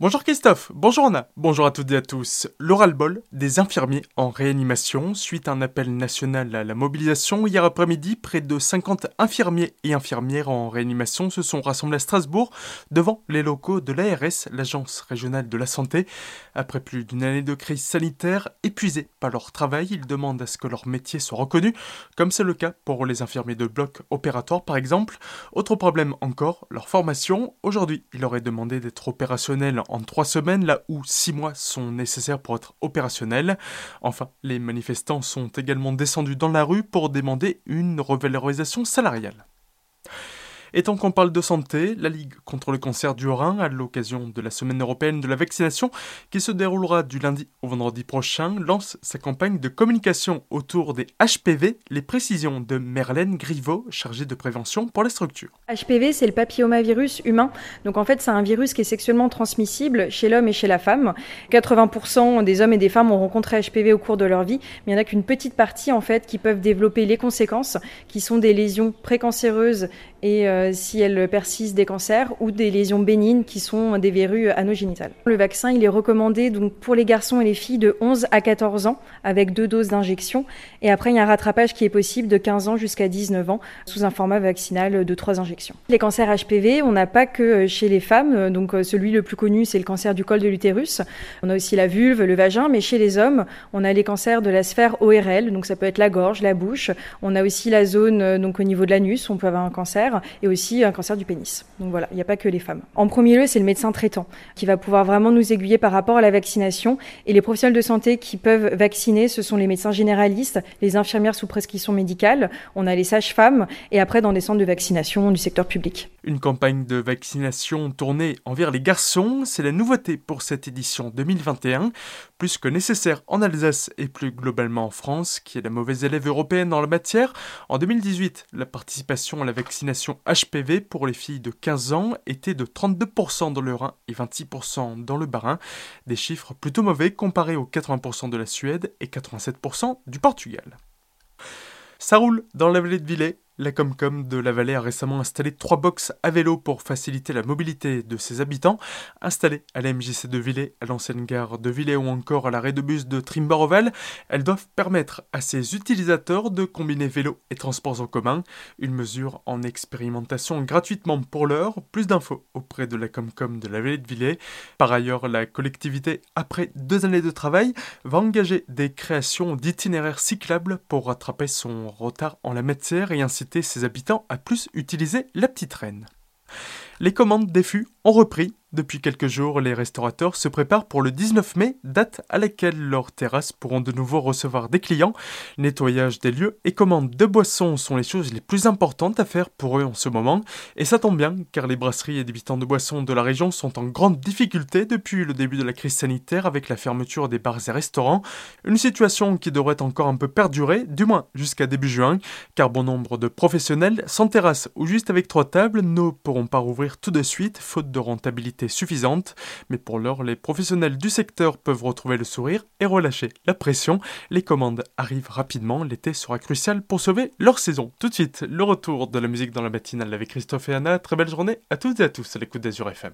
Bonjour Christophe, bonjour Anna, bonjour à toutes et à tous. L'oral bol des infirmiers en réanimation suite à un appel national à la mobilisation. Hier après-midi, près de 50 infirmiers et infirmières en réanimation se sont rassemblés à Strasbourg devant les locaux de l'ARS, l'Agence régionale de la santé. Après plus d'une année de crise sanitaire, épuisés par leur travail, ils demandent à ce que leur métier soit reconnu, comme c'est le cas pour les infirmiers de bloc opératoire par exemple. Autre problème encore, leur formation. Aujourd'hui, il leur est demandé d'être opérationnels en trois semaines, là où six mois sont nécessaires pour être opérationnels. Enfin, les manifestants sont également descendus dans la rue pour demander une revalorisation salariale. Et tant qu'on parle de santé, la Ligue contre le cancer du Rhin, à l'occasion de la semaine européenne de la vaccination, qui se déroulera du lundi au vendredi prochain, lance sa campagne de communication autour des HPV, les précisions de Merlène Griveau, chargée de prévention pour les structures. HPV, c'est le papillomavirus humain. Donc en fait, c'est un virus qui est sexuellement transmissible chez l'homme et chez la femme. 80% des hommes et des femmes ont rencontré HPV au cours de leur vie, mais il n'y en a qu'une petite partie en fait qui peuvent développer les conséquences, qui sont des lésions précancéreuses et euh, si elles persistent des cancers ou des lésions bénignes qui sont des verrues anogénitales. Le vaccin, il est recommandé donc pour les garçons et les filles de 11 à 14 ans avec deux doses d'injection et après il y a un rattrapage qui est possible de 15 ans jusqu'à 19 ans sous un format vaccinal de 3 injections. Les cancers HPV, on n'a pas que chez les femmes, donc celui le plus connu c'est le cancer du col de l'utérus. On a aussi la vulve, le vagin, mais chez les hommes, on a les cancers de la sphère ORL, donc ça peut être la gorge, la bouche. On a aussi la zone donc au niveau de l'anus, on peut avoir un cancer aussi un cancer du pénis. Donc voilà, il n'y a pas que les femmes. En premier lieu, c'est le médecin traitant qui va pouvoir vraiment nous aiguiller par rapport à la vaccination. Et les professionnels de santé qui peuvent vacciner, ce sont les médecins généralistes, les infirmières sous prescription médicale, on a les sages-femmes et après dans des centres de vaccination du secteur public. Une campagne de vaccination tournée envers les garçons, c'est la nouveauté pour cette édition 2021, plus que nécessaire en Alsace et plus globalement en France, qui est la mauvaise élève européenne dans la matière. En 2018, la participation à la vaccination HPV pour les filles de 15 ans était de 32% dans le Rhin et 26% dans le Bas-Rhin, des chiffres plutôt mauvais comparés aux 80% de la Suède et 87% du Portugal. Ça roule dans la vallée de Villers la Comcom de la Vallée a récemment installé trois boxes à vélo pour faciliter la mobilité de ses habitants. Installées à la MJC de Villers, à l'ancienne gare de Villers ou encore à l'arrêt de bus de Trimbaroval, elles doivent permettre à ses utilisateurs de combiner vélo et transports en commun. Une mesure en expérimentation gratuitement pour l'heure. Plus d'infos auprès de la Comcom de la Vallée de Villers. Par ailleurs, la collectivité, après deux années de travail, va engager des créations d'itinéraires cyclables pour rattraper son retard en la matière et ainsi ses habitants à plus utiliser la petite reine. Les commandes des fûts ont repris depuis quelques jours, les restaurateurs se préparent pour le 19 mai, date à laquelle leurs terrasses pourront de nouveau recevoir des clients. Nettoyage des lieux et commandes de boissons sont les choses les plus importantes à faire pour eux en ce moment. Et ça tombe bien, car les brasseries et débitants de boissons de la région sont en grande difficulté depuis le début de la crise sanitaire avec la fermeture des bars et restaurants. Une situation qui devrait encore un peu perdurer, du moins jusqu'à début juin, car bon nombre de professionnels sans terrasse ou juste avec trois tables ne pourront pas rouvrir tout de suite, faute de rentabilité suffisante, mais pour l'heure, les professionnels du secteur peuvent retrouver le sourire et relâcher la pression. Les commandes arrivent rapidement, l'été sera crucial pour sauver leur saison. Tout de suite, le retour de la musique dans la matinale avec Christophe et Anna. Très belle journée à toutes et à tous à l'écoute d'Azur FM.